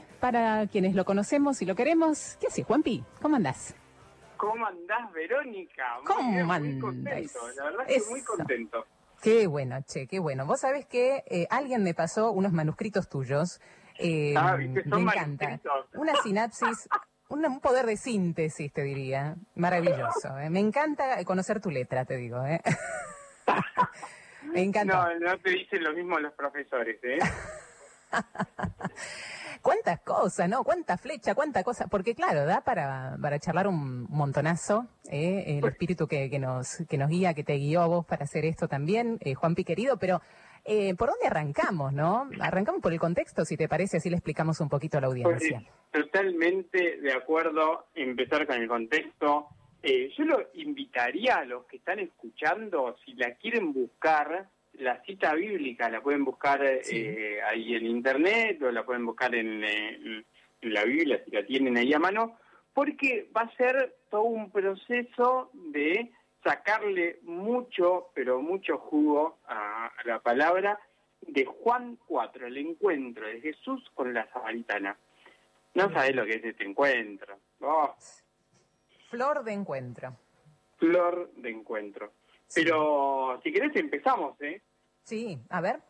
Juanpi, para quienes lo conocemos y lo queremos. ¿Qué haces, Juanpi? ¿Cómo andás? ¿Cómo andás, Verónica? ¿Cómo muy, andás? Muy contento, la verdad que muy contento. Qué bueno, che, qué bueno. Vos sabés que eh, alguien me pasó unos manuscritos tuyos. eh, Ah. Son me encanta. Una sinapsis, un poder de síntesis, te diría. Maravilloso. eh. Me encanta conocer tu letra, te digo. ¿eh? me encanta. No, no te dicen lo mismo los profesores, ¿eh? Cuántas cosas, ¿no? Cuánta flecha, cuánta cosa. Porque claro, da para, para charlar un montonazo. ¿eh? El espíritu que, que nos, que nos guía, que te guió a vos para hacer esto también, eh, Juanpi querido. Pero, eh, ¿por dónde arrancamos, no? Arrancamos por el contexto, si te parece, así le explicamos un poquito a la Pues, audiencia. totalmente de acuerdo empezar con el contexto. Eh, yo lo invitaría a los que están escuchando, si la quieren buscar, la cita bíblica la pueden buscar Sí. eh, ahí en internet o la pueden buscar en, en la Biblia si la tienen ahí a mano, porque va a ser todo un proceso de sacarle mucho, pero mucho jugo a, a la palabra de Juan 4, el encuentro de Jesús con la samaritana. No sabés lo que es este encuentro. Oh, Flor de encuentro. flor de encuentro. Pero si querés empezamos, ¿eh? Sí, a ver.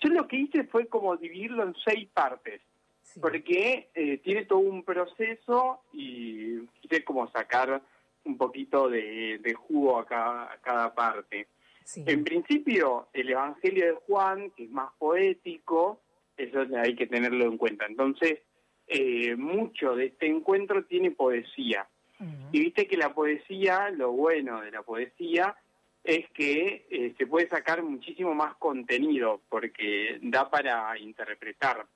Yo lo que hice fue como dividirlo en seis partes, Sí. porque eh, tiene todo un proceso y quise como sacar un poquito de, de jugo a cada, a cada parte. Sí. En principio, el Evangelio de Juan, que es más poético, eso hay que tenerlo en cuenta. Entonces, eh, mucho de este encuentro tiene poesía. Y viste que la poesía, lo bueno de la poesía, es que eh, se puede sacar muchísimo más contenido, porque da para interpretar.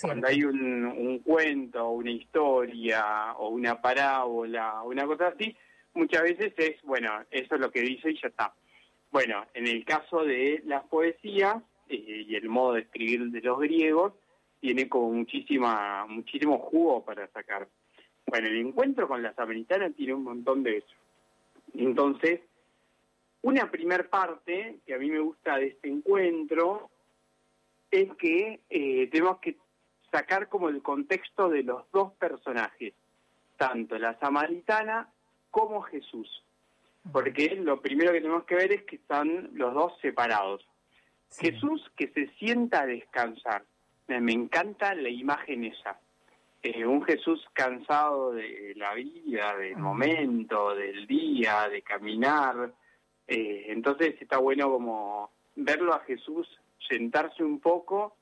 Cuando hay un, un cuento, una historia, o una parábola, o una cosa así, muchas veces es, bueno, eso es lo que dice y ya está. Bueno, en el caso de las poesías eh, y el modo de escribir de los griegos, tiene como muchísima, muchísimo jugo para sacar. Bueno, el encuentro con la samaritana tiene un montón de eso. Entonces, una primer parte que a mí me gusta de este encuentro es que eh, tenemos que sacar como el contexto de los dos personajes, tanto la samaritana como Jesús. Porque lo primero que tenemos que ver es que están los dos separados. Sí. Jesús que se sienta a descansar. Me encanta la imagen esa. Eh, un Jesús cansado de la vida, del momento, del día, de caminar. Eh, entonces está bueno como verlo a Jesús sentarse un poco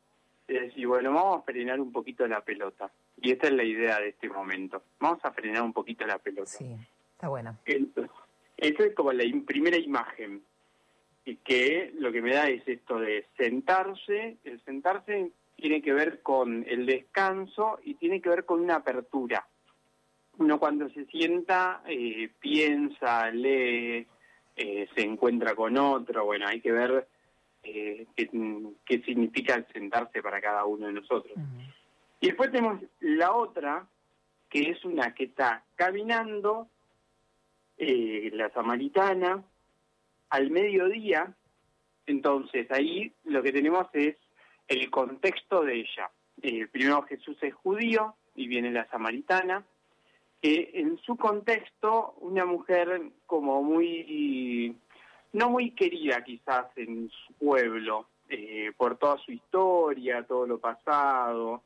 y decir, bueno, vamos a frenar un poquito la pelota. Y esta es la idea de este momento. Vamos a frenar un poquito la pelota. Sí, está bueno. Esa es como la im- primera imagen. Y que lo que me da es esto de sentarse. El sentarse tiene que ver con el descanso y tiene que ver con una apertura. Uno cuando se sienta eh, piensa, lee, eh, se encuentra con otro. Bueno, hay que ver eh, qué, qué significa sentarse para cada uno de nosotros. Y después tenemos la otra, que es una que está caminando, eh, la samaritana, al mediodía. Entonces ahí lo que tenemos es el contexto de ella. Primero Jesús es judío y viene la samaritana. Que en su contexto, una mujer como muy, no muy querida quizás en su pueblo, eh, por toda su historia, todo lo pasado.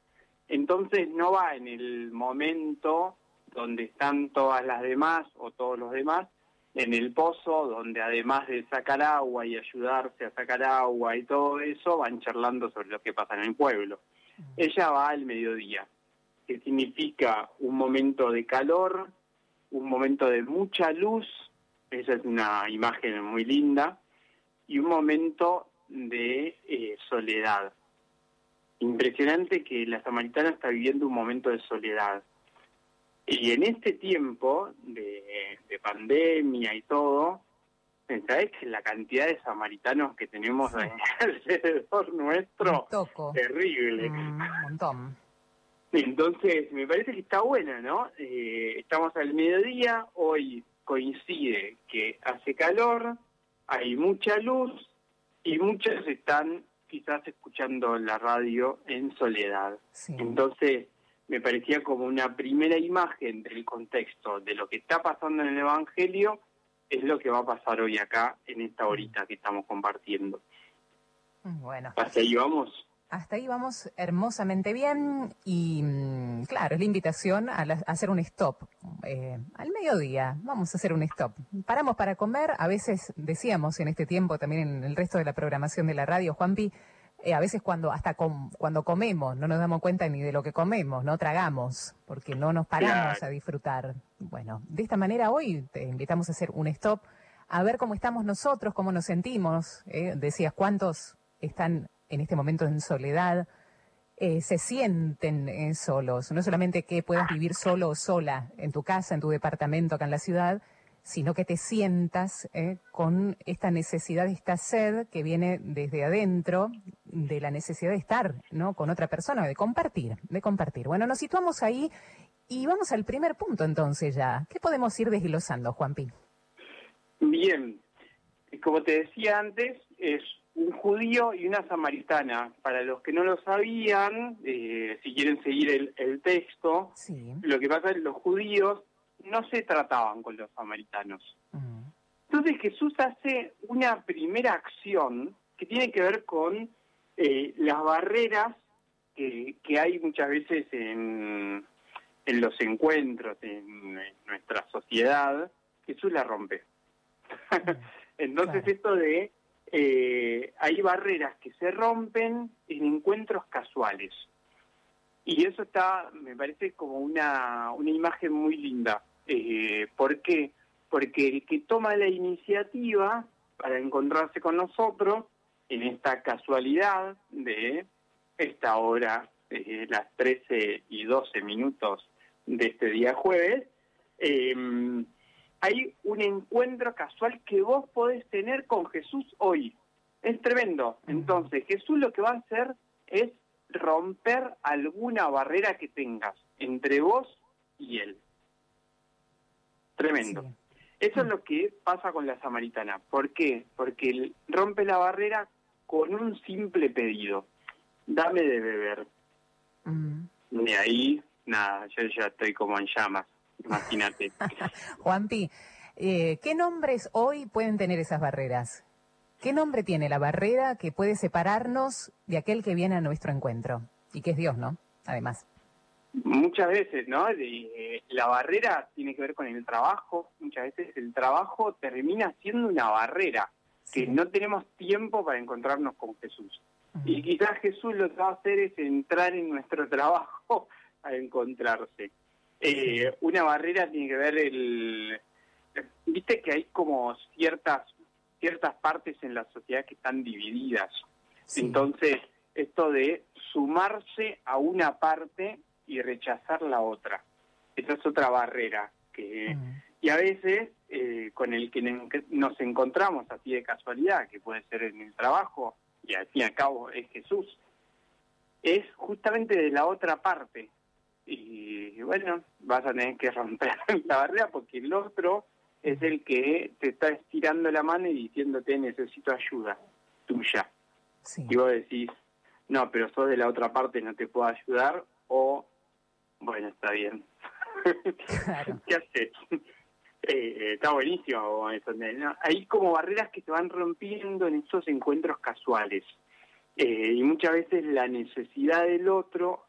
Entonces no va en el momento donde están todas las demás o todos los demás, en el pozo, donde además de sacar agua y ayudarse a sacar agua y todo eso, van charlando sobre lo que pasa en el pueblo. Ella va al mediodía, que significa un momento de calor, un momento de mucha luz, esa es una imagen muy linda, y un momento de eh, soledad. Impresionante que la samaritana está viviendo un momento de soledad. Y en este tiempo de, de pandemia y todo, ¿sabes que la cantidad de samaritanos que tenemos Sí. alrededor nuestro? Toco. Terrible. Un montón. Entonces, me parece que está buena, ¿no? Eh, estamos al mediodía, hoy coincide que hace calor, hay mucha luz y muchos están quizás escuchando la radio en soledad. Entonces, me parecía como una primera imagen del contexto de lo que está pasando en el Evangelio, es lo que va a pasar hoy acá en esta horita que estamos compartiendo. Bueno. Hasta ahí vamos. Hasta ahí vamos hermosamente bien y mm, claro, es la invitación a, hacer un stop. Eh, al mediodía vamos a hacer un stop. Paramos para comer, a veces decíamos en este tiempo, también en el resto de la programación de la radio, Juanpi, eh, a veces cuando hasta cuando comemos no nos damos cuenta ni de lo que comemos, no tragamos, porque no nos paramos a disfrutar. Bueno, de esta manera hoy te invitamos a hacer un stop, a ver cómo estamos nosotros, cómo nos sentimos. Eh, decías, ¿cuántos están en este momento en soledad, eh, se sienten eh, solos. No solamente que puedas vivir solo o sola en tu casa, en tu departamento, acá en la ciudad, sino que te sientas eh, con esta necesidad, esta sed que viene desde adentro, de la necesidad de estar ¿no? con otra persona, de compartir, de compartir. Bueno, nos situamos ahí y vamos al primer punto entonces ya. ¿Qué podemos ir desglosando, Juanpi? Bien, como te decía antes, es un judío y una samaritana. Para los que no lo sabían, eh, si quieren seguir el, texto, lo que pasa es que los judíos no se trataban con los samaritanos. Entonces Jesús hace una primera acción que tiene que ver con eh, las barreras que, que, hay muchas veces en, en los encuentros, en, nuestra sociedad. Jesús la rompe. Entonces esto de eh, hay barreras que se rompen en encuentros casuales. Y eso está, me parece como una, una imagen muy linda. Eh, ¿Por qué? Porque el que toma la iniciativa para encontrarse con nosotros en esta casualidad de esta hora, eh, las 13 y 12 minutos de este día jueves, eh, hay un encuentro casual que vos podés tener con Jesús hoy. Es tremendo. Entonces, Jesús lo que va a hacer es romper alguna barrera que tengas entre vos y Él. Tremendo. Eso es lo que pasa con la samaritana. ¿Por qué? Porque él rompe la barrera con un simple pedido. Dame de beber. Y ahí, nada, yo ya estoy como en llamas imagínate. Juanpi, eh, ¿qué nombres hoy pueden tener esas barreras? ¿Qué nombre tiene la barrera que puede separarnos de aquel que viene a nuestro encuentro? Y que es Dios, ¿no? Además. Muchas veces, ¿no? Eh, la barrera tiene que ver con el trabajo. Muchas veces el trabajo termina siendo una barrera, que no tenemos tiempo para encontrarnos con Jesús. Y quizás Jesús lo que va a hacer es entrar en nuestro trabajo a encontrarse. Eh, una barrera tiene que ver el... Viste que hay como ciertas ciertas partes en la sociedad que están divididas. Entonces, esto de sumarse a una parte y rechazar la otra. Esa es otra barrera. que mm. Y a veces, eh, con el que nos encontramos así de casualidad, que puede ser en el trabajo, y al fin y al cabo es Jesús, es justamente de la otra parte, y bueno, vas a tener que romper la barrera porque el otro es el que te está estirando la mano y diciéndote necesito ayuda tuya. Y vos decís, no, pero sos de la otra parte, no te puedo ayudar, o bueno, está bien. ¿Qué haces? Eh, está buenísimo eso. Hay como barreras que se van rompiendo en esos encuentros casuales. Eh, y muchas veces la necesidad del otro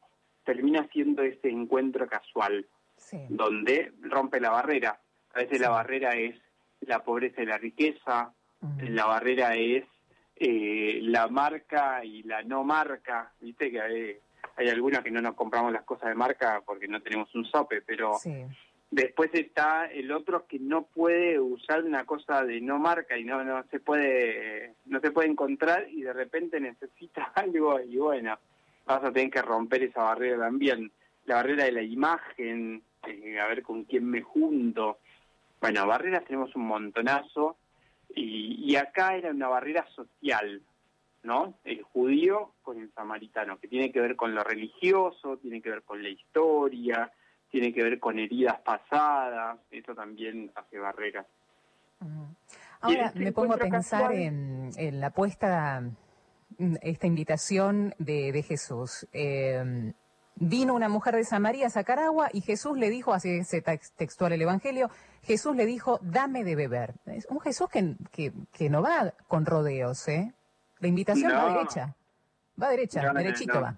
termina siendo ese encuentro casual, donde rompe la barrera. A veces la barrera es la pobreza y la riqueza, la barrera es eh, la marca y la no marca, viste que hay, hay algunas que no nos compramos las cosas de marca porque no tenemos un sope, pero después está el otro que no puede usar una cosa de no marca y no no se puede no se puede encontrar y de repente necesita algo y bueno vas a tener que romper esa barrera también, la barrera de la imagen, eh, a ver con quién me junto. Bueno, barreras tenemos un montonazo y, acá era una barrera social, ¿no? El judío con el samaritano, que tiene que ver con lo religioso, tiene que ver con la historia, tiene que ver con heridas pasadas, eso también hace barreras. Ahora me pongo a pensar en, en, la puesta esta invitación de, de Jesús. Eh, vino una mujer de Samaria a sacar agua y Jesús le dijo, así es textual el Evangelio, Jesús le dijo, dame de beber. Es un Jesús que, que, que no va con rodeos, ¿eh? La invitación va derecha, va derecha, derechito va.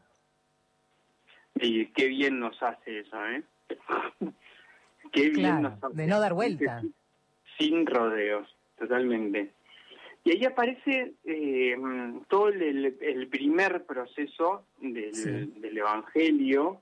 Y qué bien nos hace eso, ¿eh? qué bien nos hace. De no dar vuelta. Sin rodeos, totalmente. Y ahí aparece eh, todo el, primer proceso del, del, Evangelio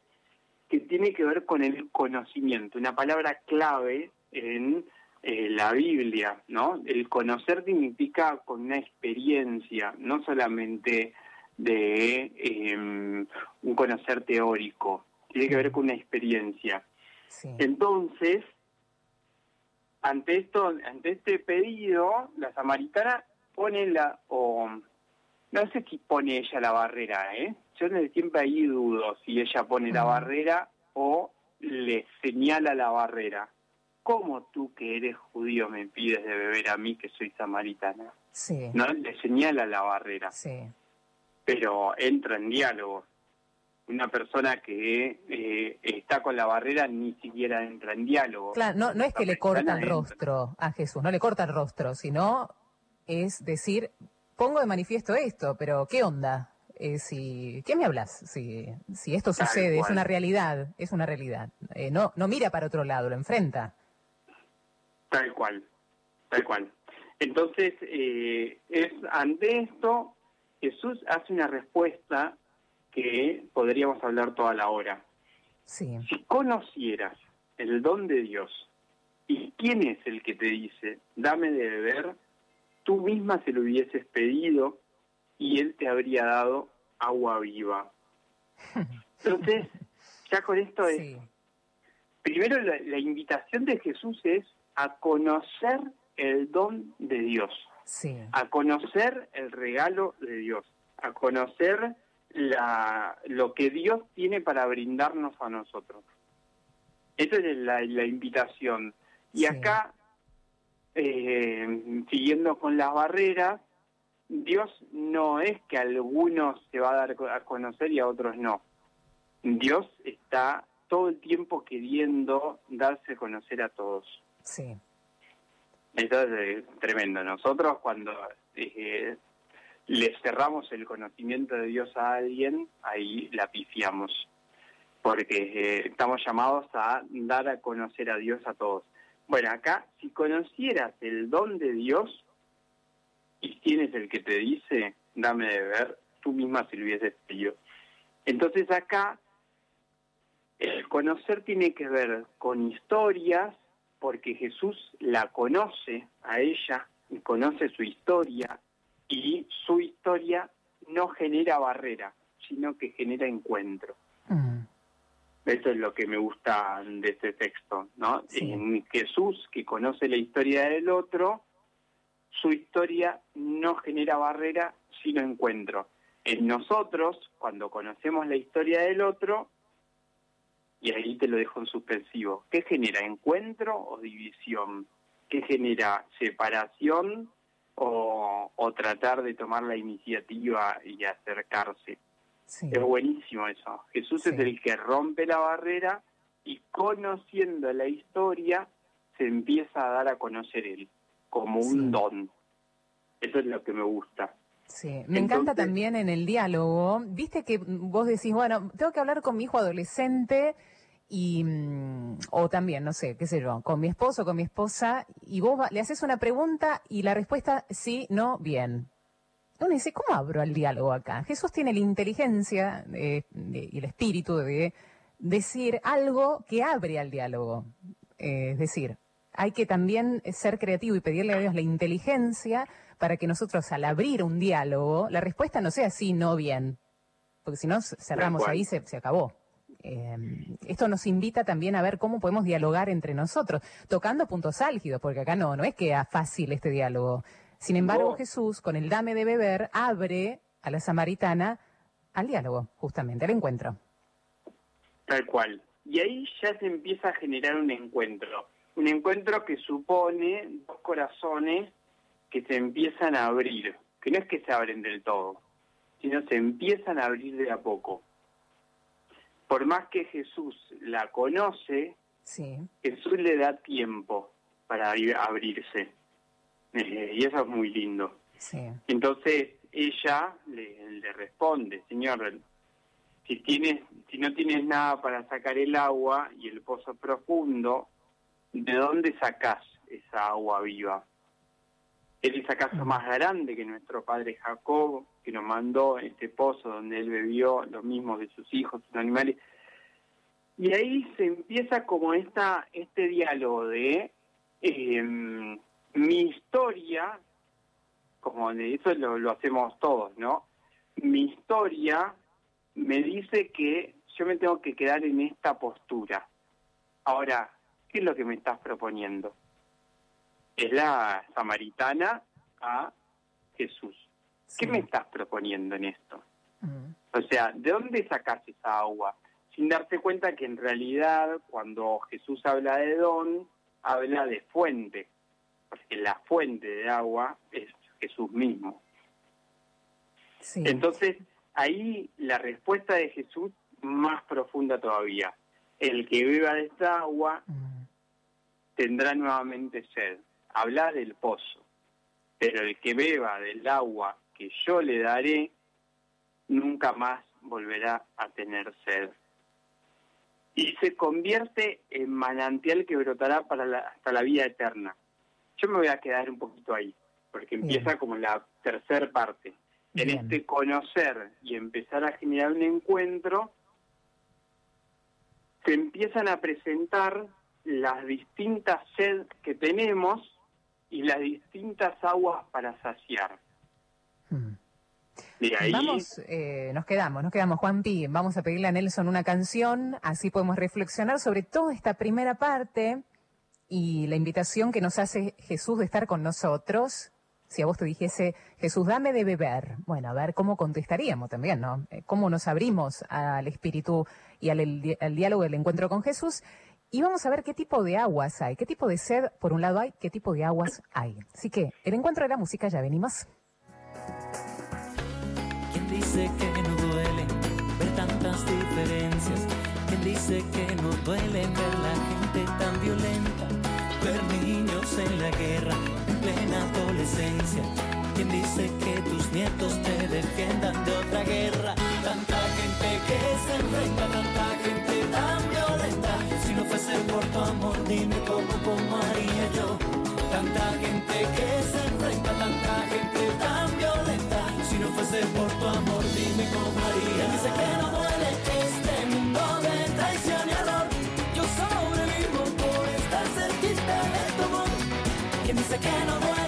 que tiene que ver con el conocimiento, una palabra clave en eh, la Biblia, ¿no? El conocer significa con una experiencia, no solamente de em, un conocer teórico, tiene que ver con una experiencia. Entonces, ante esto, ante este pedido, la samaritana pone la, o no sé si pone ella la barrera, ¿eh? Yo siempre ahí dudo si ella pone la barrera o le señala la barrera. ¿Cómo tú que eres judío me pides de beber a mí que soy samaritana? Sí. No le señala la barrera. Sí. Pero entra en diálogo una persona que eh, está con la barrera ni siquiera entra en diálogo. Claro, no, no es que le corta el rostro a Jesús, no le corta el rostro, sino es decir, pongo de manifiesto esto, pero ¿qué onda? Eh, si, ¿Qué me hablas? Si, si esto sucede, es una realidad, es una realidad. Eh, no, no mira para otro lado, lo enfrenta. Tal cual, tal cual. Entonces, eh, es ante esto, Jesús hace una respuesta que podríamos hablar toda la hora. Si conocieras el don de Dios y quién es el que te dice, dame de beber, tú misma se lo hubieses pedido y él te habría dado agua viva. Entonces, ya con esto es... Primero, la, invitación de Jesús es a conocer el don de Dios, a conocer el regalo de Dios, a conocer la, lo que Dios tiene para brindarnos a nosotros. Esa es la, invitación. Y acá, eh, siguiendo con las barreras, Dios no es que a algunos se va a dar a conocer y a otros no. Dios está todo el tiempo queriendo darse a conocer a todos. Sí. Eso es eh, tremendo. Nosotros cuando eh, le cerramos el conocimiento de Dios a alguien, ahí la pifiamos, porque eh, estamos llamados a dar a conocer a Dios a todos. Bueno, acá, si conocieras el don de Dios, y tienes el que te dice, dame de ver, tú misma si lo hubieses. Entonces acá, el conocer tiene que ver con historias, porque Jesús la conoce a ella, y conoce su historia, y su historia no genera barrera, sino que genera encuentro. Mm. Eso es lo que me gusta de este texto, ¿no? En Jesús, que conoce la historia del otro, su historia no genera barrera, sino encuentro. En nosotros, cuando conocemos la historia del otro, y ahí te lo dejo en suspensivo, ¿qué genera encuentro o división? ¿Qué genera separación o, tratar de tomar la iniciativa y acercarse. Es buenísimo eso. Jesús es el que rompe la barrera y conociendo la historia se empieza a dar a conocer él como un don. Eso es lo que me gusta. Sí, me encanta también en el diálogo. Viste que vos decís, bueno, tengo que hablar con mi hijo adolescente y mm, o también, no sé, qué sé yo, con mi esposo, con mi esposa, y vos le haces una pregunta y la respuesta sí, no, bien. Uno dice, ¿cómo abro el diálogo acá? Jesús tiene la inteligencia y el espíritu de decir algo que abre al diálogo. es decir, hay que también ser creativo y pedirle a Dios la inteligencia para que nosotros al abrir un diálogo, la respuesta no sea sí, no, bien. Porque si no, cerramos ahí, se, se acabó. Em, esto nos invita también a ver cómo podemos dialogar entre nosotros, tocando puntos álgidos, porque acá no, no es que sea fácil este diálogo. Sin embargo, Jesús, con el dame de beber, abre a la samaritana al diálogo, justamente, al encuentro. Tal cual. Y ahí ya se empieza a generar un encuentro. Un encuentro que supone dos corazones que se empiezan a abrir, que no es que se abren del todo, sino se empiezan a abrir de a poco. Por más que Jesús la conoce, Jesús le da tiempo para abrirse. Eh, y eso es muy lindo. Entonces ella le, le, responde, Señor, si tienes, si no tienes nada para sacar el agua y el pozo profundo, ¿de dónde sacás esa agua viva? Él acaso más grande que nuestro padre Jacob, que nos mandó este pozo donde él bebió lo mismo de sus hijos, sus animales. Y ahí se empieza como esta, este diálogo de em, mi historia, como de eso lo, lo hacemos todos, ¿no? Mi historia me dice que yo me tengo que quedar en esta postura. Ahora, ¿qué es lo que me estás proponiendo? es la samaritana a Jesús. ¿Qué me estás proponiendo en esto? O sea, ¿de dónde sacas esa agua? Sin darte cuenta que en realidad cuando Jesús habla de don, habla de fuente, la fuente de agua es Jesús mismo. Entonces, ahí la respuesta de Jesús más profunda todavía. El que beba de esta agua mm. tendrá nuevamente sed habla del pozo, pero el que beba del agua que yo le daré, nunca más volverá a tener sed. Y se convierte en manantial que brotará para hasta la vida eterna. Yo me voy a quedar un poquito ahí, porque empieza como la tercera parte. En este conocer y empezar a generar un encuentro, se empiezan a presentar las distintas sed que tenemos y las distintas aguas para saciar. Hmm. ahí... Vamos, eh, nos quedamos, nos quedamos, Juan Pi. Vamos a pedirle a Nelson una canción, así podemos reflexionar sobre toda esta primera parte y la invitación que nos hace Jesús de estar con nosotros. Si a vos te dijese, Jesús, dame de beber, bueno, a ver cómo contestaríamos también, ¿no? Eh, ¿Cómo nos abrimos al espíritu y al, diálogo del encuentro con Jesús? Y vamos a ver qué tipo de aguas hay, qué tipo de sed, por un lado hay, qué tipo de aguas hay. Así que el encuentro de la música ya venimos. ¿Quién dice que no duele ver tantas diferencias? ¿Quién dice que no duele ver plena adolescencia. ¿Quién dice que tus nietos te defiendan de otra guerra? Tanta gente que se enfrenta, tanta gente tan violenta no fuese por tu amor, dime cómo, cómo haría yo. Tanta gente que se enfrenta, tanta gente tan violenta. Si no fuese por tu amor, dime cómo haría. Dice que no duele este mundo de traición y error. Yo sobrevivo por estar cerquita de tu amor. Quien dice que no duele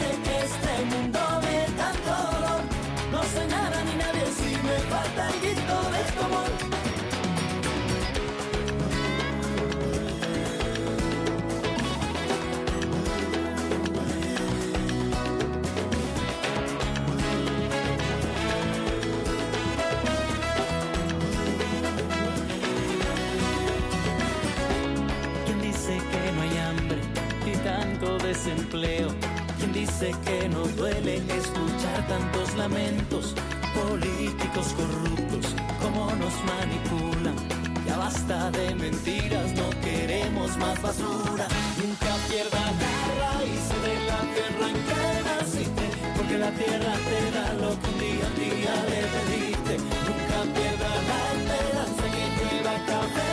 desempleo. Quien dice que no duele escuchar tantos lamentos, políticos corruptos, como nos manipulan. Ya basta de mentiras, no queremos más basura. Nunca pierda la raíz de la tierra en que naciste, porque la tierra te da lo que un día a día le pediste. Nunca pierda la esperanza que lleva café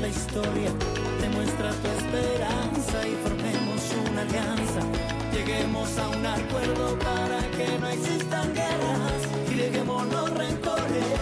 la historia, demuestra tu esperanza y formemos una alianza. Lleguemos a un acuerdo para que no existan guerras y dejemos los rencores.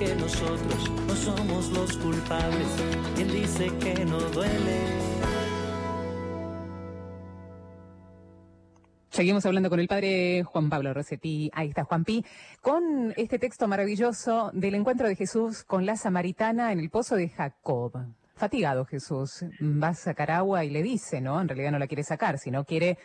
Que nosotros no somos los culpables? ¿Quién dice que no duele? Seguimos hablando con el padre Juan Pablo Rosetti, ahí está Juan Pi, con este texto maravilloso del encuentro de Jesús con la samaritana en el pozo de Jacob. Fatigado Jesús, va a sacar agua y le dice, ¿no? En realidad no la quiere sacar, sino quiere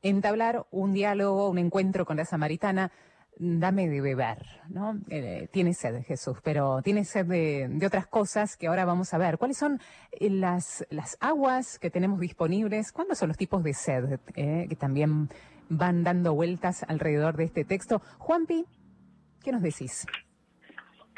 entablar un diálogo, un encuentro con la samaritana. Dame de beber, ¿no? Eh, tiene sed Jesús, pero tiene sed de, de, otras cosas que ahora vamos a ver. ¿Cuáles son eh, las, las aguas que tenemos disponibles? ¿Cuáles son los tipos de sed eh, que también van dando vueltas alrededor de este texto. Juanpi, ¿qué nos decís?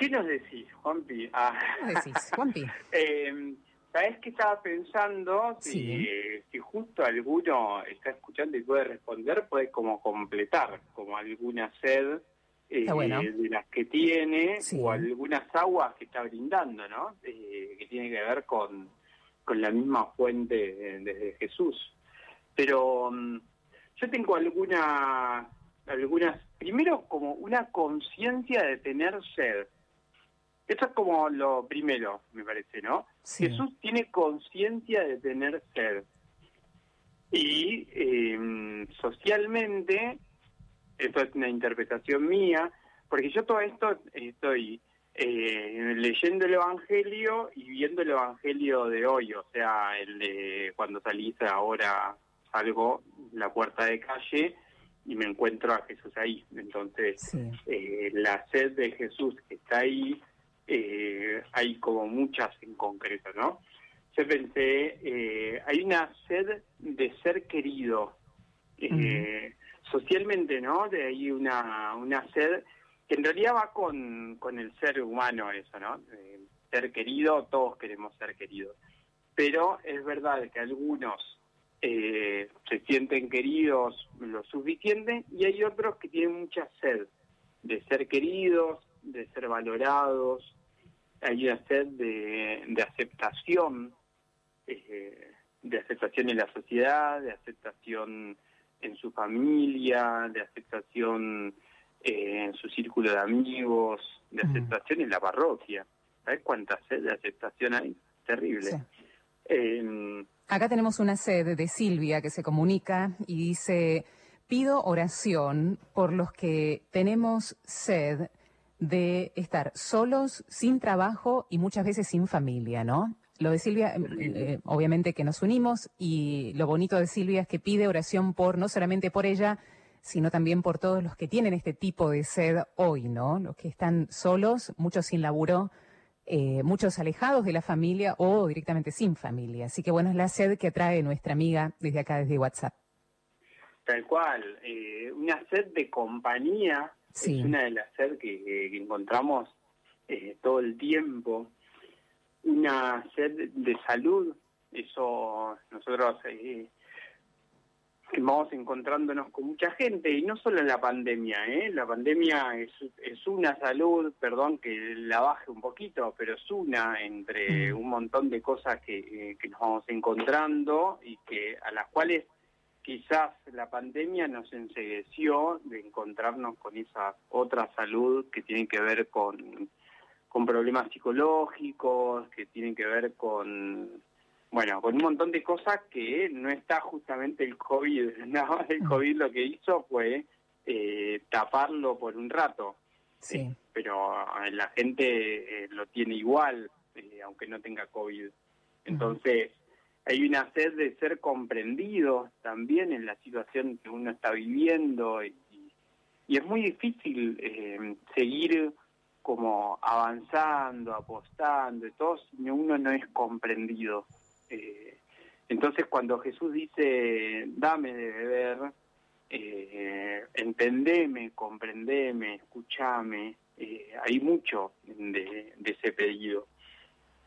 ¿Qué nos decís, Juanpi? Ah. ¿Qué nos decís, Juanpi? eh, ¿Sabes qué estaba pensando? Si, Sí. eh, si justo alguno está escuchando y puede responder, puede como completar, como alguna sed eh, bueno. de las que tiene Sí. o algunas aguas que está brindando, ¿no? Eh, que tiene que ver con, con la misma fuente de, de Jesús. Pero mm, yo tengo alguna, algunas, primero como una conciencia de tener sed. Eso es como lo primero, me parece, ¿no? Sí. Jesús tiene conciencia de tener sed. Y eh, socialmente, esto es una interpretación mía, porque yo todo esto estoy eh, leyendo el Evangelio y viendo el Evangelio de hoy, o sea, el de cuando salís ahora, salgo la puerta de calle y me encuentro a Jesús ahí. Entonces, Sí. eh, la sed de Jesús que está ahí, eh, hay como muchas en concreto, ¿no? Yo pensé, eh, hay una sed de ser querido, eh, socialmente, ¿no? De ahí una, una sed que en realidad va con, con el ser humano eso, ¿no? Ser querido, todos queremos ser queridos. Pero es verdad que algunos eh, se sienten queridos lo suficiente y hay otros que tienen mucha sed de ser queridos, de ser valorados, hay una sed de, de aceptación, eh, de aceptación en la sociedad, de aceptación en su familia, de aceptación eh, en su círculo de amigos, de Mm. aceptación en la parroquia. ¿Sabes cuánta sed de aceptación hay? Terrible. Sí. Eh, Acá tenemos una sed de Silvia que se comunica y dice, pido oración por los que tenemos sed de estar solos, sin trabajo y muchas veces sin familia, ¿no? Lo de Silvia, eh, eh, obviamente que nos unimos y lo bonito de Silvia es que pide oración por, no solamente por ella, sino también por todos los que tienen este tipo de sed hoy, ¿no? Los que están solos, muchos sin laburo, eh, muchos alejados de la familia o directamente sin familia. Así que bueno, es la sed que atrae nuestra amiga desde acá, desde WhatsApp. Tal cual, eh, una sed de compañía Sí. es una de las sed que, que encontramos eh, todo el tiempo. Una sed de salud, eso nosotros eh, vamos encontrándonos con mucha gente y no solo en la pandemia, ¿eh? la pandemia es, es una salud, perdón que la baje un poquito, pero es una entre Mm. un montón de cosas que, eh, que nos vamos encontrando y que a las cuales quizás la pandemia nos ensegueció de encontrarnos con esa otra salud que tiene que ver con, con problemas psicológicos, que tienen que ver con, bueno, con un montón de cosas que no está justamente el COVID. ¿no? El COVID lo que hizo fue eh, taparlo por un rato, Sí. Eh, pero eh, la gente eh, lo tiene igual, eh, aunque no tenga COVID. Entonces, hay una sed de ser comprendido también en la situación que uno está viviendo y, es muy difícil eh, seguir como avanzando, apostando y todo si uno no es comprendido. Eh, entonces cuando Jesús dice, dame de beber, eh, entendeme, comprendeme, escúchame, eh, hay mucho de, de ese pedido.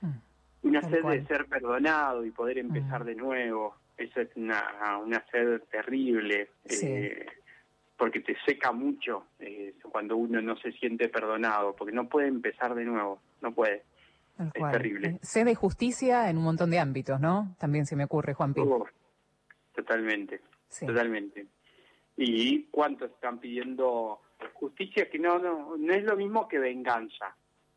Mm. Una sed cual. de ser perdonado y poder empezar Mm. de nuevo, eso es una, una sed terrible, Sí. eh, porque te seca mucho eh, cuando uno no se siente perdonado, porque no puede empezar de nuevo, no puede. Es terrible. Eh, sed de justicia en un montón de ámbitos, ¿no? También se me ocurre, Juan Pi. totalmente, totalmente. ¿Y cuántos están pidiendo justicia que no, no, no es lo mismo que venganza,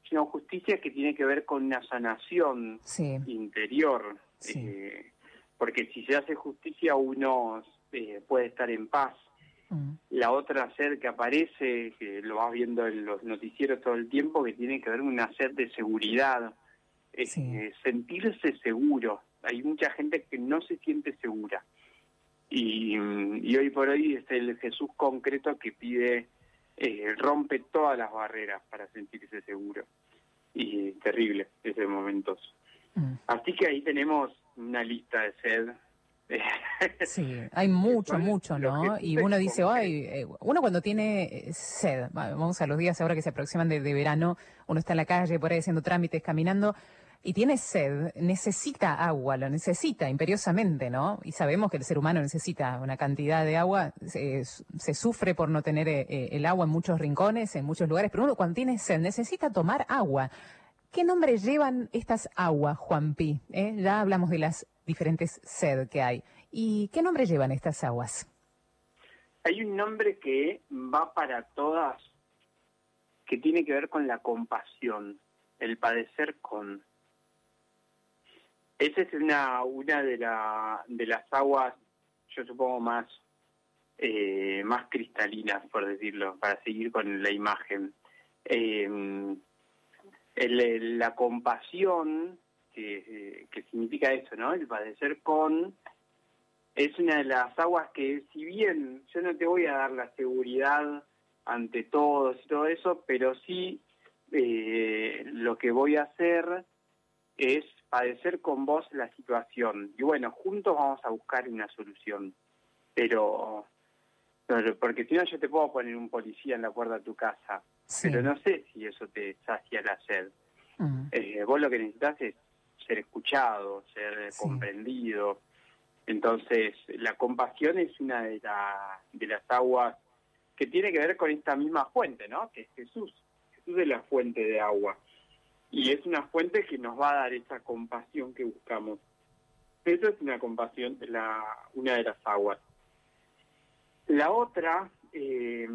sino justicia que tiene que ver con una sanación interior? Eh, porque si se hace justicia uno eh, puede estar en paz. Mm. La otra sed que aparece, que lo vas viendo en los noticieros todo el tiempo, que tiene que ver con una sed de seguridad, eh, sentirse seguro. Hay mucha gente que no se siente segura. Y, hoy por hoy es el Jesús concreto que pide, eh, rompe todas las barreras para sentirse seguro. Y terrible ese momentos. Mm. Así que ahí tenemos una lista de sed. Sí, hay mucho, mucho, ¿no? Y uno dice, ay, eh, uno cuando tiene eh, sed, vamos a los días ahora que se aproximan de, de verano, uno está en la calle por ahí haciendo trámites, caminando, y tiene sed, necesita agua, lo necesita imperiosamente, ¿no? Y sabemos que el ser humano necesita una cantidad de agua, se, sufre por no tener eh, el agua en muchos rincones, en muchos lugares, pero uno cuando tiene sed necesita tomar agua. ¿Qué nombre llevan estas aguas, Juan Pi? ¿Eh? Ya hablamos de las diferentes sed que hay. ¿Y qué nombre llevan estas aguas? Hay un nombre que va para todas, que tiene que ver con la compasión, el padecer con. Esa es una, una de, la, de las aguas, yo supongo, más, eh, más cristalinas, por decirlo, para seguir con la imagen. Eh, la compasión, que, que significa eso, ¿no? El padecer con, es una de las aguas que, si bien yo no te voy a dar la seguridad ante todos y todo eso, pero sí eh, lo que voy a hacer es padecer con vos la situación. Y bueno, juntos vamos a buscar una solución. Pero, porque si no yo te puedo poner un policía en la puerta de tu casa, pero no sé si eso te sacia la sed. Mm. Eh, vos lo que necesitas es ser escuchado, ser comprendido. Entonces, la compasión es una de, de las aguas que tiene que ver con esta misma fuente, ¿no? Que es Jesús. Jesús es la fuente de agua y es una fuente que nos va a dar esa compasión que buscamos. Eso es una compasión, la, una de las aguas. La otra, eh,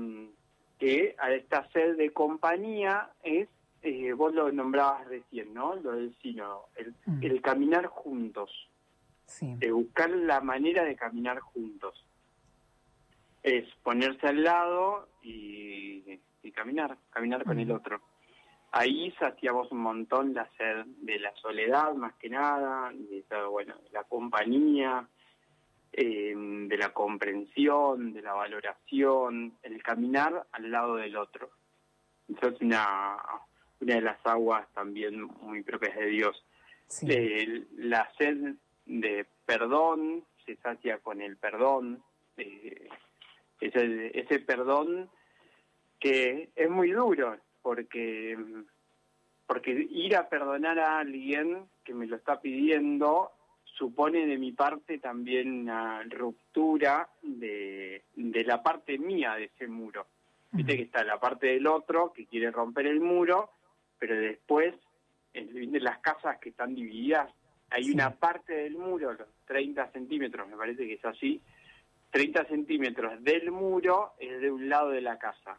que a esta sed de compañía es, eh, vos lo nombrabas recién, ¿no? Lo del sino, el, mm. el caminar juntos. Sí. buscar la manera de caminar juntos. Es ponerse al lado y, y caminar, caminar con el mm. otro ahí saciamos un montón la sed de la soledad más que nada, de, bueno, de la compañía, eh, de la comprensión, de la valoración, el caminar al lado del otro. Eso es una, una de las aguas también muy propias de Dios. Eh, la sed de perdón se sacia con el perdón, eh, ese, ese perdón que es muy duro, porque porque ir a perdonar a alguien que me lo está pidiendo supone de mi parte también una ruptura de, de la parte mía de ese muro. Viste que está la parte del otro que quiere romper el muro, pero después en las casas que están divididas hay una parte del muro, los 30 centímetros, me parece que es así, 30 centímetros del muro es de un lado de la casa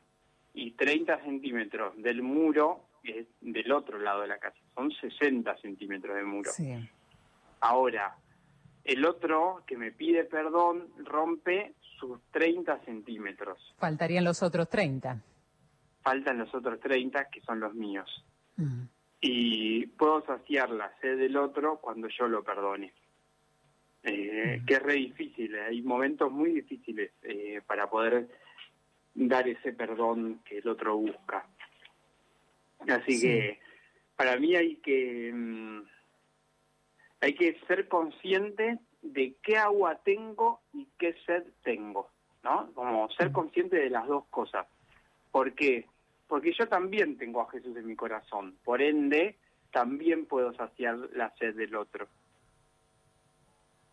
y 30 centímetros del muro es del otro lado de la casa. Son 60 centímetros de muro. Ahora, el otro que me pide perdón rompe sus 30 centímetros. Faltarían los otros 30. Faltan los otros 30 que son los míos. Mm. Y puedo saciar la sed del otro cuando yo lo perdone. Eh, mm. Que es re difícil, hay momentos muy difíciles eh, para poder dar ese perdón que el otro busca. Así que para mí hay que mm, hay que ser consciente de qué agua tengo y qué sed tengo, ¿no? Como ser consciente de las dos cosas. ¿Por qué? Porque yo también tengo a Jesús en mi corazón, por ende también puedo saciar la sed del otro.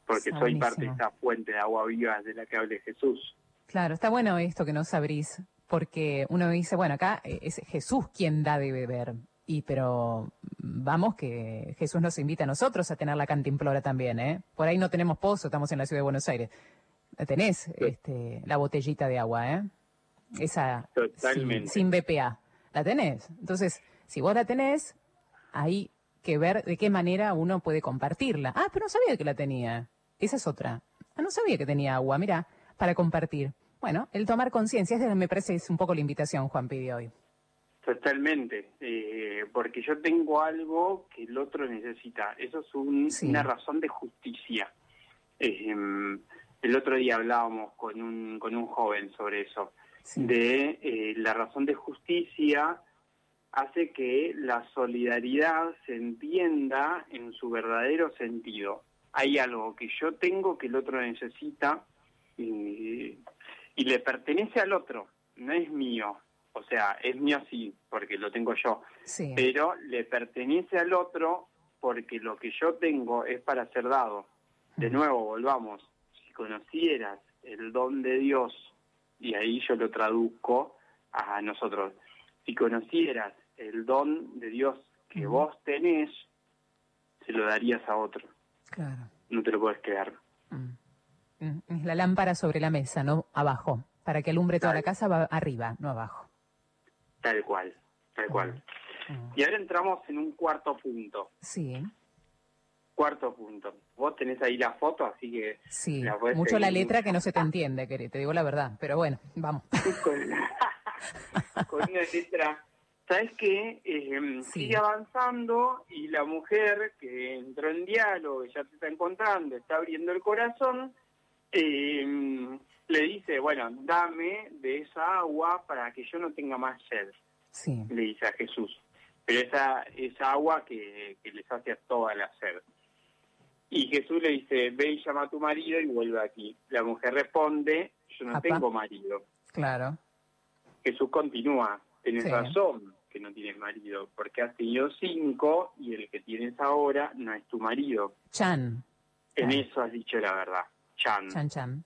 Porque soy parte de esa fuente de agua viva de la que habla Jesús. Claro, está bueno esto que nos abrís, porque uno dice, bueno, acá es Jesús quien da de beber. Y pero vamos que Jesús nos invita a nosotros a tener la cantimplora también, ¿eh? Por ahí no tenemos pozo, estamos en la ciudad de Buenos Aires. Tenés este, la botellita de agua, ¿eh? Esa sin, sin BPA. ¿La tenés? Entonces, si vos la tenés, hay que ver de qué manera uno puede compartirla. Ah, pero no sabía que la tenía. Esa es otra. Ah, no sabía que tenía agua, mira, para compartir. Bueno, el tomar conciencia, es me parece es un poco la invitación, Juan pide hoy. Totalmente, eh, porque yo tengo algo que el otro necesita. Eso es una razón de justicia. El otro día hablábamos con un, con un joven sobre eso, de eh, la razón de justicia hace que la solidaridad se entienda en su verdadero sentido. Hay algo que yo tengo que el otro necesita y, y le pertenece al otro, no es mío. O sea, es mío sí, porque lo tengo yo, pero le pertenece al otro porque lo que yo tengo es para ser dado. De nuevo, volvamos, si conocieras el don de Dios, y ahí yo lo traduzco a nosotros, si conocieras el don de Dios que vos tenés, se lo darías a otro. Claro. No te lo puedes quedar. Es la lámpara sobre la mesa, no abajo, para que alumbre toda la casa va arriba, no abajo. Tal cual, tal cual. Y ahora entramos en un cuarto punto. Sí. Cuarto punto. Vos tenés ahí la foto, así que... Sí, mucho la letra que no se te entiende, te digo la verdad, pero bueno, vamos. con una letra ¿sabes qué? Eh, sigue avanzando y la mujer que entró en diálogo, ya te está encontrando, está abriendo el corazón, eh, le dice, bueno, dame de esa agua para que yo no tenga más sed. Sí. Le dice a Jesús. Pero esa, esa agua que, que les hace toda la sed. Y Jesús le dice, ve y llama a tu marido y vuelve aquí. La mujer responde, yo no tengo marido. Claro. Jesús continúa, tienes razón, que no tienes marido, porque has tenido cinco y el que tienes ahora no es tu marido. Chan. En eso has dicho la verdad. Chan. Chan, chan.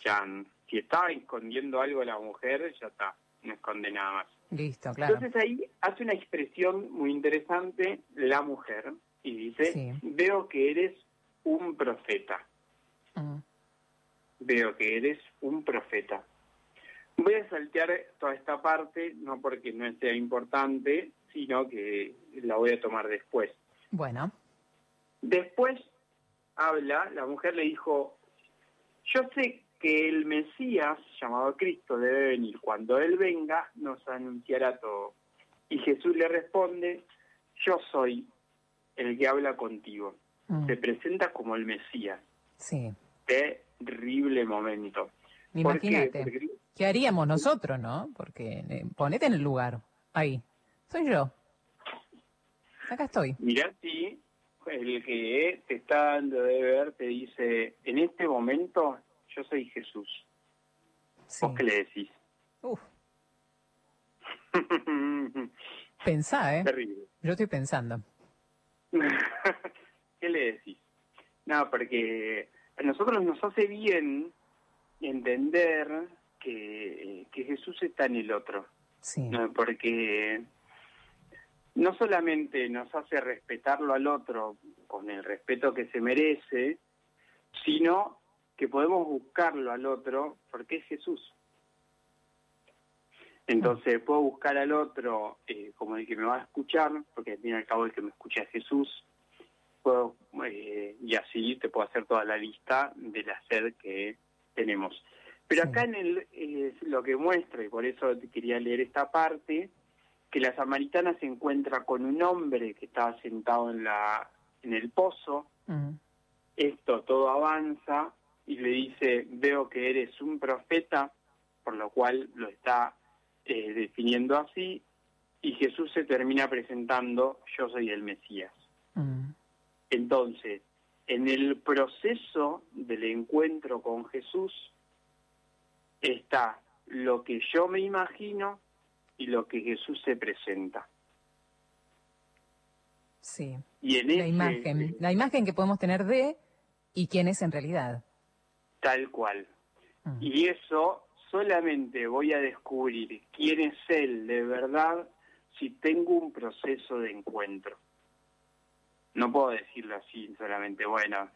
Chan. Si estaba escondiendo algo la mujer, ya está, no esconde nada más. Listo, claro. Entonces ahí hace una expresión muy interesante la mujer y dice, veo que eres un profeta. Mm. Veo que eres un profeta. Voy a saltear toda esta parte, no porque no sea importante, sino que la voy a tomar después. Bueno. Después habla, la mujer le dijo, yo sé que el Mesías, llamado Cristo, debe venir. Cuando Él venga, nos anunciará todo. Y Jesús le responde, yo soy el que habla contigo. Mm. Se presenta como el Mesías. Sí. Terrible momento. Imagínate. ¿Qué haríamos nosotros, no? Porque eh, ponete en el lugar. Ahí. Soy yo. Acá estoy. Mirá si el que te está dando de ver te dice, en este momento yo soy Jesús. ¿Vos qué le decís? Uf. Pensá, ¿eh? Terrible. Yo estoy pensando. ¿Qué le decís? No, porque a nosotros nos hace bien entender que, Jesús está en el otro. Sí. Porque no solamente nos hace respetarlo al otro con el respeto que se merece, sino que podemos buscarlo al otro porque es Jesús. Entonces puedo buscar al otro eh, como el que me va a escuchar, porque al fin y al cabo el que me escucha es Jesús, puedo, eh, y así te puedo hacer toda la lista de la sed que tenemos. Pero acá en el, eh, lo que muestra, y por eso quería leer esta parte, que la samaritana se encuentra con un hombre que estaba sentado en, la, en el pozo, esto todo avanza y le dice, veo que eres un profeta, por lo cual lo está eh, definiendo así, y Jesús se termina presentando, yo soy el Mesías. Entonces, en el proceso del encuentro con Jesús, está lo que yo me imagino y lo que Jesús se presenta. Sí. Y en la imagen, la imagen que podemos tener de y quién es en realidad. Tal cual. Mm. Y eso solamente voy a descubrir quién es él de verdad si tengo un proceso de encuentro. No puedo decirlo así solamente, bueno,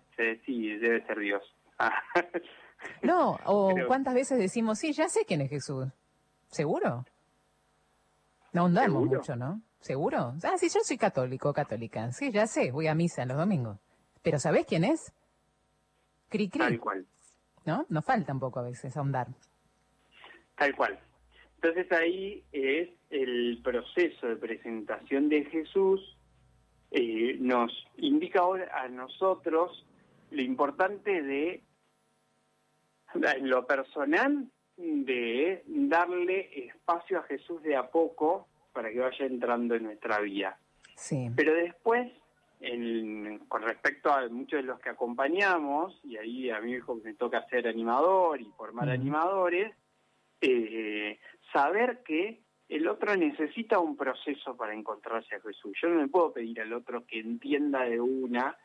sí, debe ser Dios. no, o cuántas veces decimos, sí, ya sé quién es Jesús. ¿Seguro? No andamos mucho, ¿no? ¿Seguro? Ah, sí, yo soy católico, católica. Sí, ya sé, voy a misa los domingos. Pero ¿sabés quién es? Cri, cri. Tal cual. ¿No? Nos falta un poco a veces ahondar. Tal cual. Entonces ahí es el proceso de presentación de Jesús, eh, nos indica ahora a nosotros lo importante de, en lo personal, de darle espacio a Jesús de a poco para que vaya entrando en nuestra vida. Sí. Pero después, con respecto a muchos de los que acompañamos, y ahí a mí me toca ser animador y formar animadores, eh, saber que el otro necesita un proceso para encontrarse a Jesús. Yo no le puedo pedir al otro que entienda de una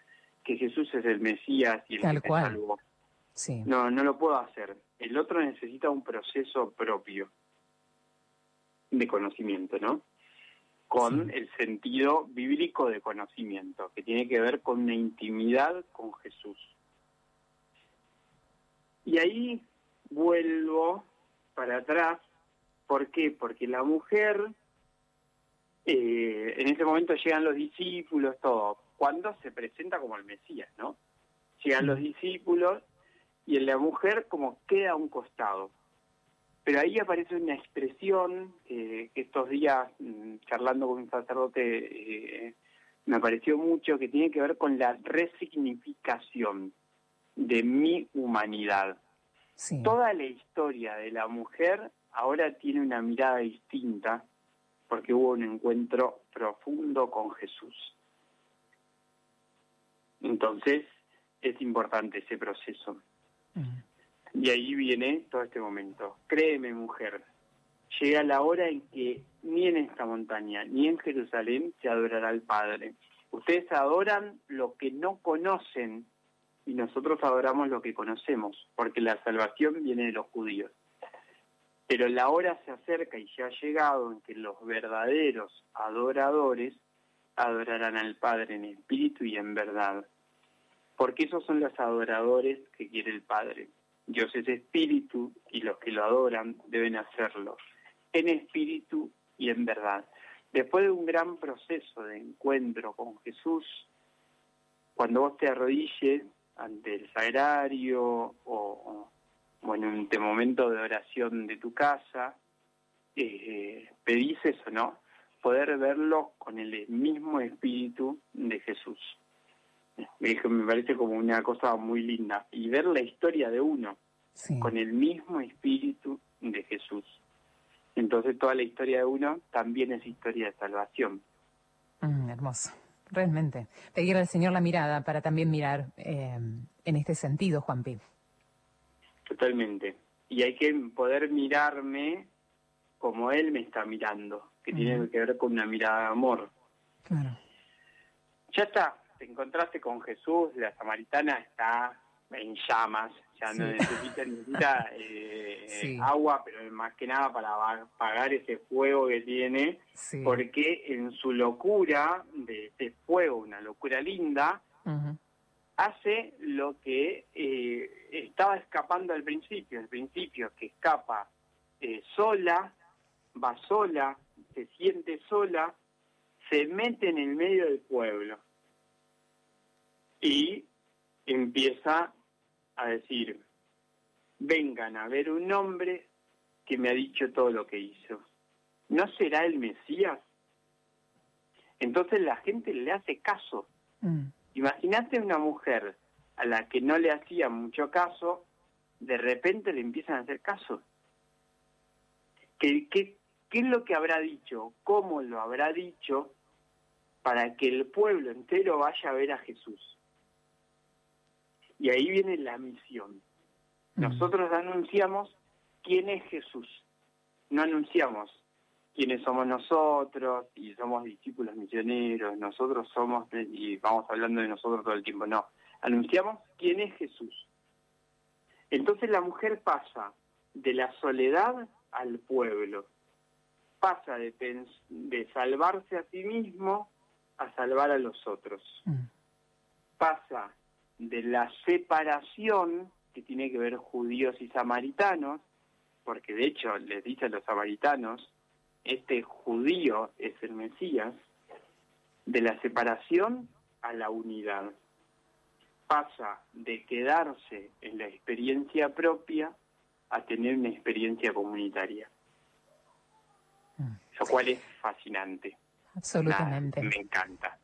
que Jesús es el Mesías y el Tal que cual. salvó. Sí. No, no lo puedo hacer. El otro necesita un proceso propio de conocimiento, ¿no? Con el sentido bíblico de conocimiento, que tiene que ver con una intimidad con Jesús. Y ahí vuelvo para atrás. ¿Por qué? Porque la mujer, eh, en ese momento llegan los discípulos, todo, cuando se presenta como el Mesías, ¿no? Llegan los discípulos y en la mujer como queda a un costado. Pero ahí aparece una expresión eh, que estos días, mm, charlando con un sacerdote, eh, me apareció mucho, que tiene que ver con la resignificación de mi humanidad. Toda la historia de la mujer ahora tiene una mirada distinta porque hubo un encuentro profundo con Jesús. Entonces es importante ese proceso. Y ahí viene todo este momento. Créeme, mujer, llega la hora en que ni en esta montaña ni en Jerusalén se adorará al Padre. Ustedes adoran lo que no conocen y nosotros adoramos lo que conocemos, porque la salvación viene de los judíos. Pero la hora se acerca y ya ha llegado en que los verdaderos adoradores adorarán al Padre en espíritu y en verdad. Porque esos son los adoradores que quiere el Padre. Dios es espíritu y los que lo adoran deben hacerlo en espíritu y en verdad. Después de un gran proceso de encuentro con Jesús, cuando vos te arrodilles ante el sagrario o, en un momento de oración de tu casa, eh, pedís eso, ¿no? Poder verlo con el mismo espíritu de Jesús. Me parece como una cosa muy linda. Y ver la historia de uno con el mismo espíritu de Jesús. Entonces toda la historia de uno también es historia de salvación. Mm, hermoso realmente. Pedirle al Señor la mirada para también mirar eh, en este sentido, Juan P. Totalmente. Y hay que poder mirarme como Él me está mirando, que tiene que ver con una mirada de amor. Claro. Ya está, te encontraste con Jesús, la samaritana está en llamas, ya no necesita, necesita eh, agua, pero más que nada para apagar ese fuego que tiene, porque en su locura de ese fuego, una locura linda, hace lo que eh, estaba escapando al principio, al principio que escapa eh, sola, va sola, se siente sola, se mete en el medio del pueblo y empieza a decir, vengan a ver un hombre que me ha dicho todo lo que hizo. ¿No será el Mesías? Entonces la gente le hace caso. Mm. Imagínate una mujer a la que no le hacía mucho caso, de repente le empiezan a hacer caso. ¿Qué, qué, qué es lo que habrá dicho? ¿Cómo lo habrá dicho para que el pueblo entero vaya a ver a Jesús? Y ahí viene la misión. Nosotros anunciamos quién es Jesús. No anunciamos quiénes somos nosotros y somos discípulos misioneros, nosotros somos, y vamos hablando de nosotros todo el tiempo, no. Anunciamos quién es Jesús. Entonces la mujer pasa de la soledad al pueblo, pasa de, de salvarse a sí mismo a salvar a los otros. Pasa de la separación que tiene que ver judíos y samaritanos, porque de hecho les dice a los samaritanos, este judío es el Mesías, de la separación a la unidad. Pasa de quedarse en la experiencia propia a tener una experiencia comunitaria. Mm. Lo cual es fascinante. Absolutamente. me encanta.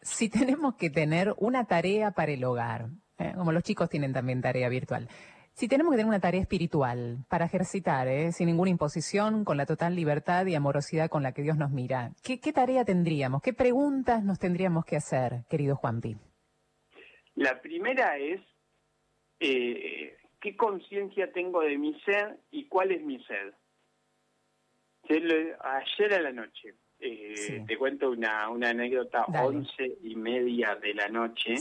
Si tenemos que tener una tarea para el hogar, ¿eh? como los chicos tienen también tarea virtual, si tenemos que tener una tarea espiritual para ejercitar, ¿eh? sin ninguna imposición, con la total libertad y amorosidad con la que Dios nos mira, ¿qué, tarea tendríamos? ¿Qué preguntas nos tendríamos que hacer, querido Juanpi? La primera es, eh, ¿qué conciencia tengo de mi sed y cuál es mi sed? Ayer a la noche, eh, te cuento una, una anécdota, once y media de la noche,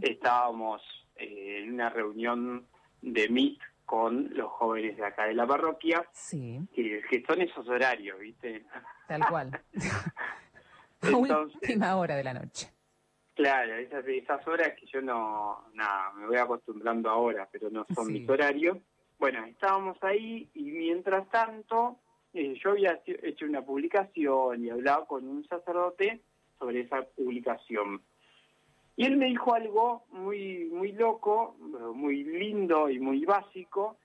estábamos en una reunión de MIT con los jóvenes de acá de la parroquia, sí. que, son esos horarios, ¿viste? Tal cual. Última hora de la noche. Claro, esas, esas horas que yo no, nada, me voy acostumbrando ahora, pero no son mis horarios. Bueno, estábamos ahí y mientras tanto eh, yo había hecho una publicación y hablaba con un sacerdote sobre esa publicación. Y él me dijo algo muy, muy loco, muy lindo y muy básico,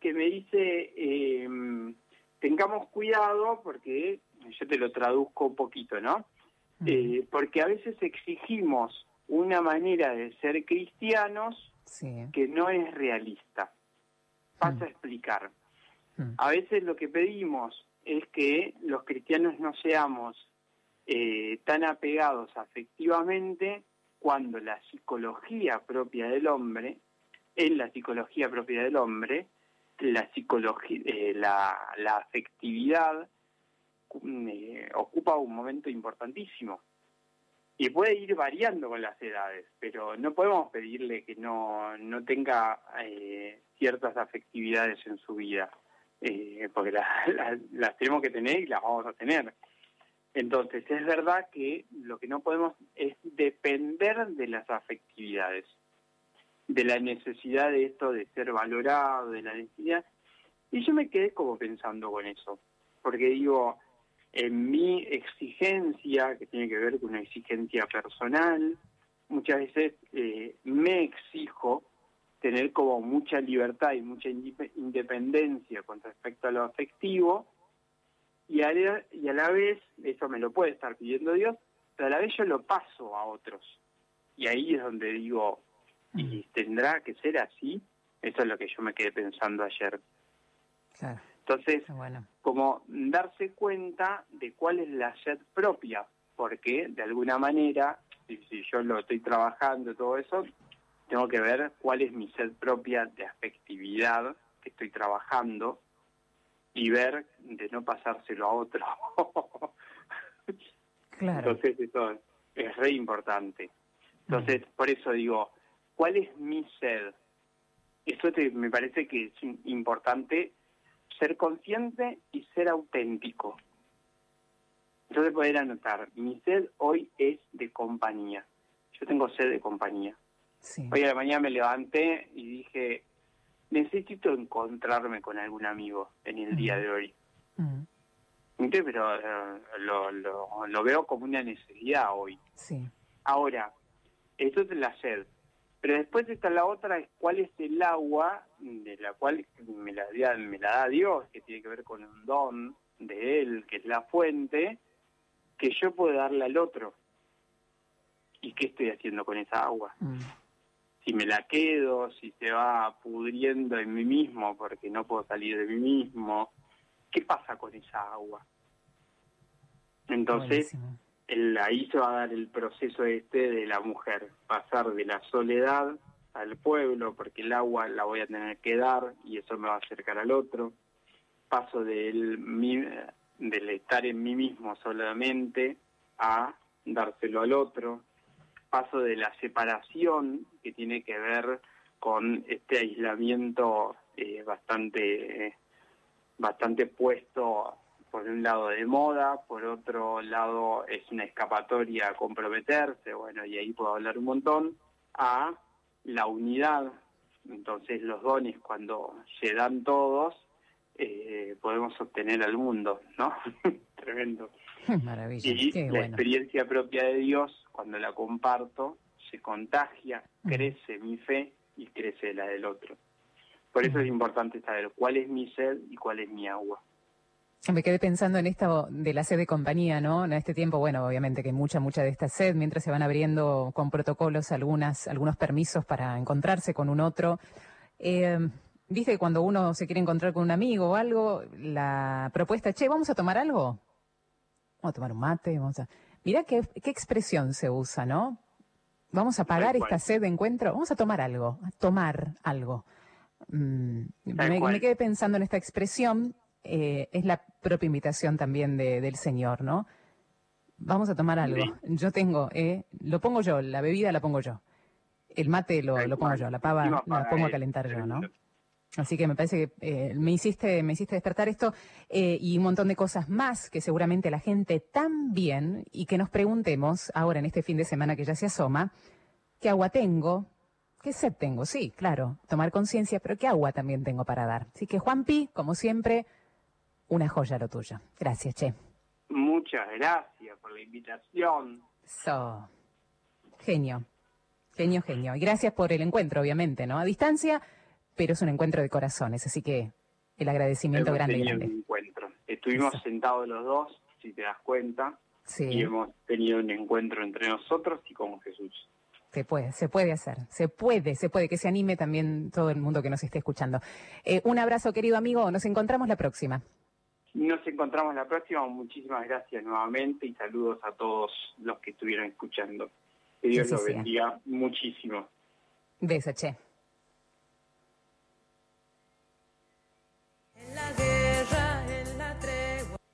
que me dice, em, tengamos cuidado, porque yo te lo traduzco un poquito, ¿no? Eh, porque a veces exigimos una manera de ser cristianos que no es realista. Paso a explicar. A veces lo que pedimos es que los cristianos no seamos eh, tan apegados afectivamente cuando la psicología propia del hombre, en la psicología propia del hombre, la psicología, eh, la, afectividad eh, ocupa un momento importantísimo. Y puede ir variando con las edades, pero no podemos pedirle que no, no tenga ciertas afectividades en su vida, porque las tenemos que tener y las vamos a tener. Entonces, es verdad que lo que no podemos es depender de las afectividades, de la necesidad de esto de ser valorado, de la necesidad. Y yo me quedé como pensando con eso, porque digo, en mi exigencia, que tiene que ver con una exigencia personal, muchas veces eh, me exijo tener como mucha libertad y mucha independencia con respecto a lo afectivo, y a, la, y a la vez, eso me lo puede estar pidiendo Dios, pero a la vez yo lo paso a otros. Y ahí es donde digo, ¿y tendrá que ser así? Eso es lo que yo me quedé pensando ayer. Entonces, como darse cuenta de cuál es la sed propia, porque de alguna manera, si, si yo lo estoy trabajando, todo eso, tengo que ver cuál es mi sed propia de afectividad que estoy trabajando y ver de no pasárselo a otro. claro. Entonces eso es re importante. Entonces, por eso digo, ¿cuál es mi sed? Eso me parece que es importante ser consciente y ser auténtico. Entonces poder anotar, mi sed hoy es de compañía. Yo tengo sed de compañía. Hoy a la mañana me levanté y dije, necesito encontrarme con algún amigo en el día de hoy. Pero eh, lo, lo, veo como una necesidad hoy. Sí. Ahora, esto es la sed. Pero después está la otra, es cuál es el agua de la cual me la, me la da Dios, que tiene que ver con un don de Él, que es la fuente, que yo puedo darle al otro. ¿Y qué estoy haciendo con esa agua? Si me la quedo, si se va pudriendo en mí mismo porque no puedo salir de mí mismo, ¿qué pasa con esa agua? Entonces, el, ahí se va a dar el proceso este de la mujer, pasar de la soledad al pueblo, porque el agua la voy a tener que dar y eso me va a acercar al otro. Paso del, del estar en mí mismo solamente a dárselo al otro paso de la separación, que tiene que ver con este aislamiento eh, bastante, bastante puesto por un lado de moda, por otro lado es una escapatoria a comprometerse, bueno, y ahí puedo hablar un montón, a la unidad. Entonces los dones cuando se dan todos, eh, podemos obtener al mundo, ¿no? Tremendo. Maravilla. Y Qué la bueno. experiencia propia de Dios, cuando la comparto, se contagia, crece mi fe y crece la del otro. Por eso es importante saber cuál es mi sed y cuál es mi agua. Me quedé pensando en esto de la sed de compañía, ¿no? En este tiempo, bueno, obviamente que hay mucha, mucha de esta sed, mientras se van abriendo con protocolos algunas, algunos permisos para encontrarse con un otro. Eh, Viste que cuando uno se quiere encontrar con un amigo o algo, la propuesta, che, ¿vamos a tomar algo? Vamos a tomar un mate, vamos a... Mirá qué, qué expresión se usa, ¿no? Vamos a pagar esta sed de encuentro, vamos a tomar algo, a tomar algo. Mm, me, quedé pensando en esta expresión, eh, es la propia invitación también de- del Señor, ¿no? Vamos a tomar algo. Sí. Yo tengo, eh, lo pongo yo, la bebida la pongo yo. El mate lo, lo pongo yo, la pava la pongo a calentar yo, ¿no? Así que me parece que eh, me hiciste, me hiciste despertar esto eh, y un montón de cosas más que seguramente la gente también y que nos preguntemos ahora en este fin de semana que ya se asoma, ¿qué agua tengo? ¿Qué sed tengo? Sí, claro, tomar conciencia, pero ¿qué agua también tengo para dar? Así que Juanpi, como siempre, una joya lo tuyo. Gracias, Che. Muchas gracias por la invitación. So, genio, genio, genio. Y gracias por el encuentro, obviamente, ¿no? A distancia, pero es un encuentro de corazones, así que el agradecimiento Hemos grande, grande. un encuentro. Estuvimos Eso. sentados los dos, si te das cuenta, y Sí, hemos tenido un encuentro entre nosotros y con Jesús. se puede, se puede hacer, se puede, se puede, que se anime también todo el mundo que nos esté escuchando. Eh, un abrazo, querido amigo, nos encontramos la próxima. Nos encontramos la próxima. Muchísimas gracias nuevamente y saludos a todos los que estuvieron escuchando. Que Dios así los bendiga muchísimo. Beso, Che.